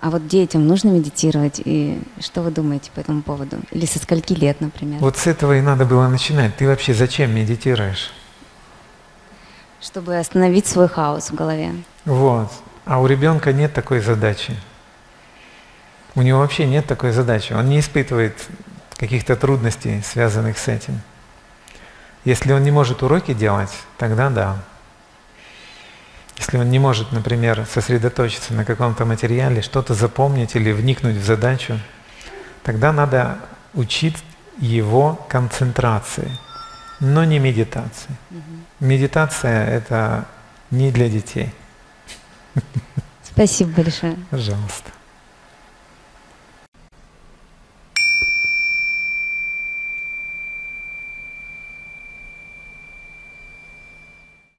А вот детям нужно медитировать, и что вы думаете по этому поводу? Или со скольки лет, например? Вот с этого и надо было начинать. Ты вообще зачем медитируешь? Чтобы остановить свой хаос в голове. Вот. А у ребенка нет такой задачи. У него вообще нет такой задачи. Он не испытывает каких-то трудностей, связанных с этим. Если он не может уроки делать, тогда да. Если он не может, например, сосредоточиться на каком-то материале, что-то запомнить или вникнуть в задачу, тогда надо учить его концентрации, но не медитации. Медитация это не для детей. Спасибо большое. Пожалуйста.